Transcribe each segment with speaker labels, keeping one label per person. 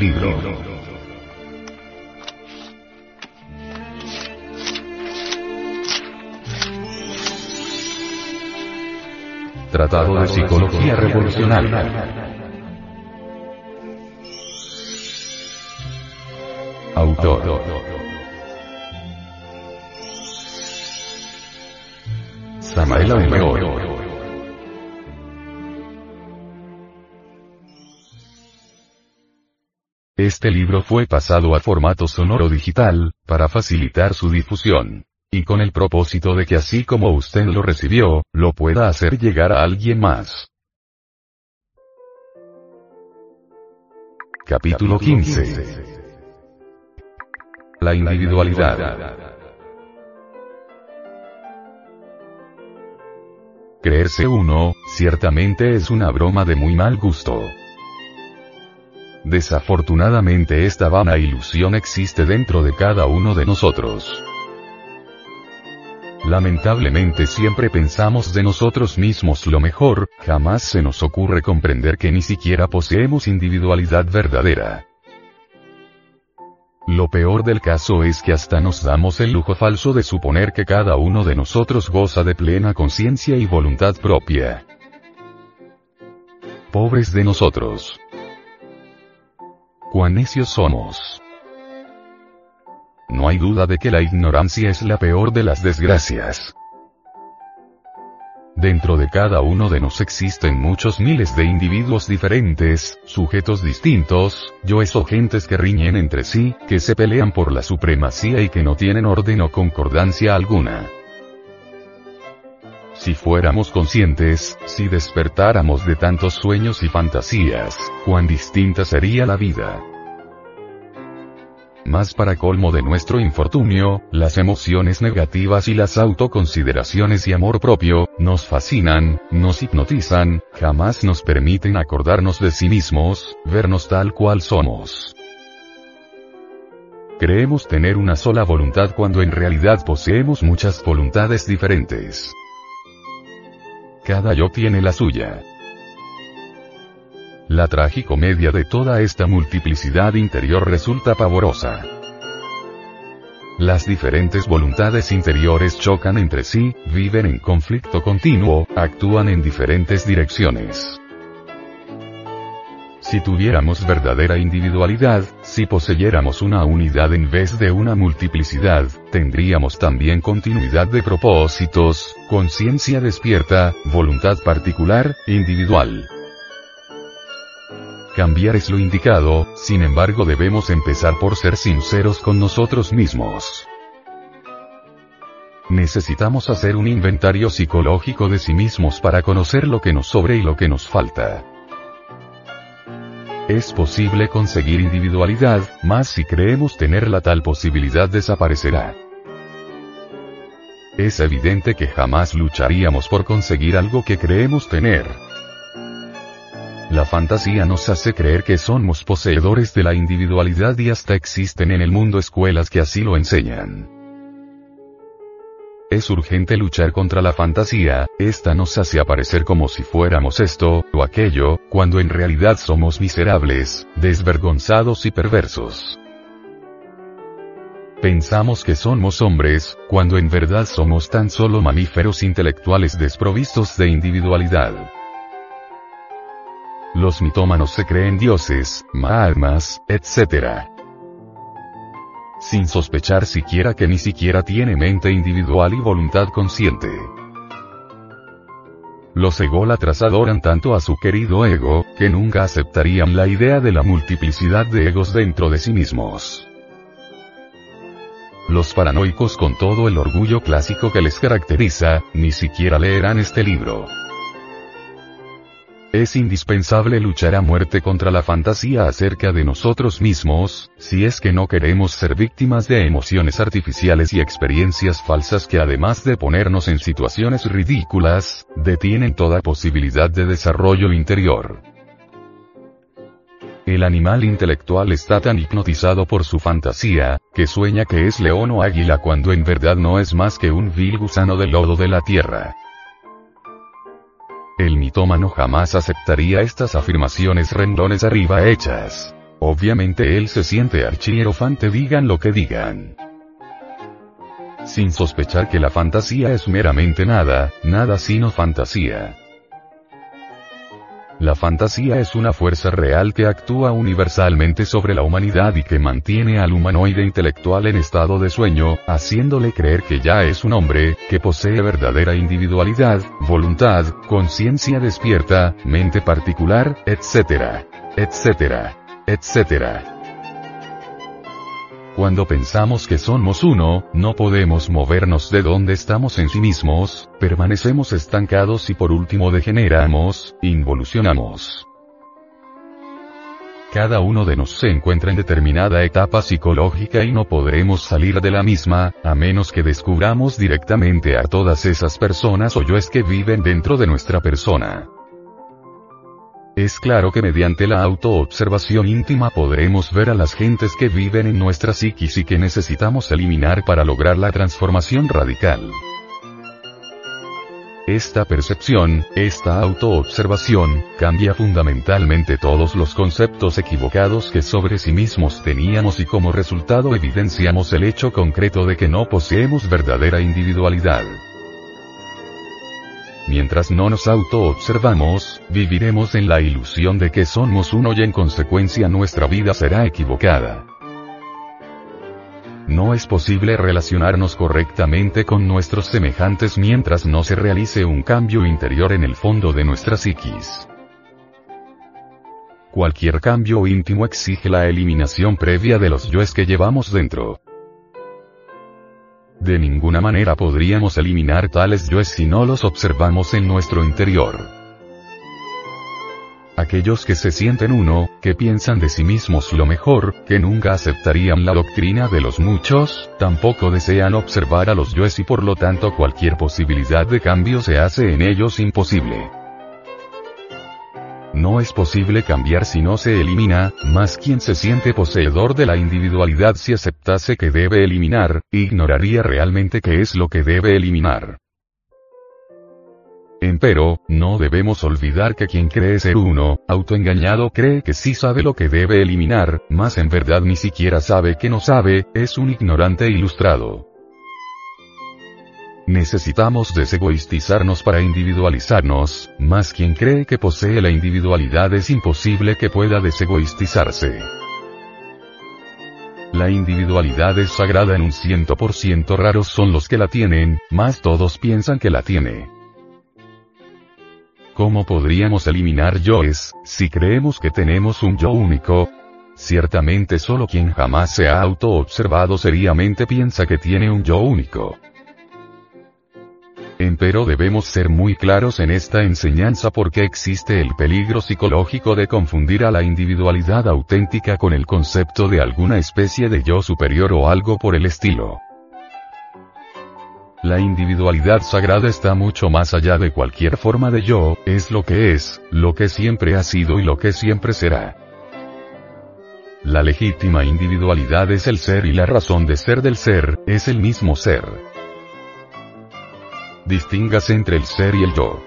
Speaker 1: libro. Tratado de Psicología Revolucionaria. Autor. Samael Aumeor. Este libro fue pasado a formato sonoro digital, para facilitar su difusión. Y con el propósito de que así como usted lo recibió, lo pueda hacer llegar a alguien más. Capítulo 15. La individualidad. Creerse uno, ciertamente es una broma de muy mal gusto. Desafortunadamente esta vana ilusión existe dentro de cada uno de nosotros. Lamentablemente siempre pensamos de nosotros mismos lo mejor, jamás se nos ocurre comprender que ni siquiera poseemos individualidad verdadera. Lo peor del caso es que hasta nos damos el lujo falso de suponer que cada uno de nosotros goza de plena conciencia y voluntad propia. Pobres de nosotros. Cuán necios somos. No hay duda de que la ignorancia es la peor de las desgracias. Dentro de cada uno de nos existen muchos miles de individuos diferentes, sujetos distintos, yoes o gentes que riñen entre sí, que se pelean por la supremacía y que no tienen orden o concordancia alguna. Si fuéramos conscientes, si despertáramos de tantos sueños y fantasías, cuán distinta sería la vida. Más para colmo de nuestro infortunio, las emociones negativas y las autoconsideraciones y amor propio, nos fascinan, nos hipnotizan, jamás nos permiten acordarnos de sí mismos, vernos tal cual somos. Creemos tener una sola voluntad cuando en realidad poseemos muchas voluntades diferentes. Cada yo tiene la suya. La tragicomedia de toda esta multiplicidad interior resulta pavorosa. Las diferentes voluntades interiores chocan entre sí, viven en conflicto continuo, actúan en diferentes direcciones. Si tuviéramos verdadera individualidad, si poseyéramos una unidad en vez de una multiplicidad, tendríamos también continuidad de propósitos, conciencia despierta, voluntad particular, individual. Cambiar es lo indicado, sin embargo debemos empezar por ser sinceros con nosotros mismos. Necesitamos hacer un inventario psicológico de sí mismos para conocer lo que nos sobre y lo que nos falta. Es posible conseguir individualidad, mas si creemos tener la tal posibilidad desaparecerá. Es evidente que jamás lucharíamos por conseguir algo que creemos tener. La fantasía nos hace creer que somos poseedores de la individualidad y hasta existen en el mundo escuelas que así lo enseñan. Es urgente luchar contra la fantasía, esta nos hace aparecer como si fuéramos esto, o aquello, cuando en realidad somos miserables, desvergonzados y perversos. Pensamos que somos hombres, cuando en verdad somos tan solo mamíferos intelectuales desprovistos de individualidad. Los mitómanos se creen dioses, mahatmas, etc sin sospechar siquiera que ni siquiera tiene mente individual y voluntad consciente. Los ególatras adoran tanto a su querido ego, que nunca aceptarían la idea de la multiplicidad de egos dentro de sí mismos. Los paranoicos con todo el orgullo clásico que les caracteriza, ni siquiera leerán este libro. Es indispensable luchar a muerte contra la fantasía acerca de nosotros mismos, si es que no queremos ser víctimas de emociones artificiales y experiencias falsas que además de ponernos en situaciones ridículas, detienen toda posibilidad de desarrollo interior. El animal intelectual está tan hipnotizado por su fantasía, que sueña que es león o águila cuando en verdad no es más que un vil gusano de lodo de la tierra. El mitómano jamás aceptaría estas afirmaciones rendones arriba hechas. Obviamente él se siente archierofante digan lo que digan. Sin sospechar que la fantasía es meramente nada, nada sino fantasía. La fantasía es una fuerza real que actúa universalmente sobre la humanidad y que mantiene al humanoide intelectual en estado de sueño, haciéndole creer que ya es un hombre, que posee verdadera individualidad, voluntad, conciencia despierta, mente particular, etc. etc. etc. Cuando pensamos que somos uno, no podemos movernos de donde estamos en sí mismos, permanecemos estancados y por último degeneramos, involucionamos. Cada uno de nos se encuentra en determinada etapa psicológica y no podremos salir de la misma, a menos que descubramos directamente a todas esas personas o yoes que viven dentro de nuestra persona. Es claro que mediante la autoobservación íntima podremos ver a las gentes que viven en nuestra psiquis y que necesitamos eliminar para lograr la transformación radical. Esta percepción, esta autoobservación, cambia fundamentalmente todos los conceptos equivocados que sobre sí mismos teníamos y como resultado evidenciamos el hecho concreto de que no poseemos verdadera individualidad. Mientras no nos auto-observamos, viviremos en la ilusión de que somos uno y en consecuencia nuestra vida será equivocada. No es posible relacionarnos correctamente con nuestros semejantes mientras no se realice un cambio interior en el fondo de nuestra psiquis. Cualquier cambio íntimo exige la eliminación previa de los yoes que llevamos dentro. De ninguna manera podríamos eliminar tales yoes si no los observamos en nuestro interior. Aquellos que se sienten uno, que piensan de sí mismos lo mejor, que nunca aceptarían la doctrina de los muchos, tampoco desean observar a los yoes y por lo tanto cualquier posibilidad de cambio se hace en ellos imposible. No es posible cambiar si no se elimina, más quien se siente poseedor de la individualidad si aceptase que debe eliminar, ignoraría realmente qué es lo que debe eliminar. Empero, no debemos olvidar que quien cree ser uno, autoengañado cree que sí sabe lo que debe eliminar, mas en verdad ni siquiera sabe que no sabe, es un ignorante ilustrado. Necesitamos desegoistizarnos para individualizarnos, mas quien cree que posee la individualidad es imposible que pueda desegoistizarse. La individualidad es sagrada en un ciento por ciento raros son los que la tienen, mas todos piensan que la tiene. ¿Cómo podríamos eliminar yoes, si creemos que tenemos un yo único? Ciertamente solo quien jamás se ha auto-observado seriamente piensa que tiene un yo único. Empero debemos ser muy claros en esta enseñanza porque existe el peligro psicológico de confundir a la individualidad auténtica con el concepto de alguna especie de yo superior o algo por el estilo. La individualidad sagrada está mucho más allá de cualquier forma de yo, es lo que es, lo que siempre ha sido y lo que siempre será. La legítima individualidad es el ser y la razón de ser del ser, es el mismo ser. Distingas entre el ser y el yo.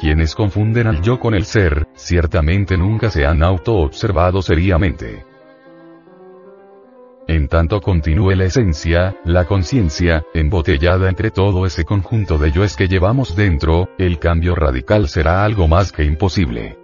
Speaker 1: Quienes confunden al yo con el ser, ciertamente nunca se han auto-observado seriamente. En tanto continúe la esencia, la conciencia, embotellada entre todo ese conjunto de yoes que llevamos dentro, el cambio radical será algo más que imposible.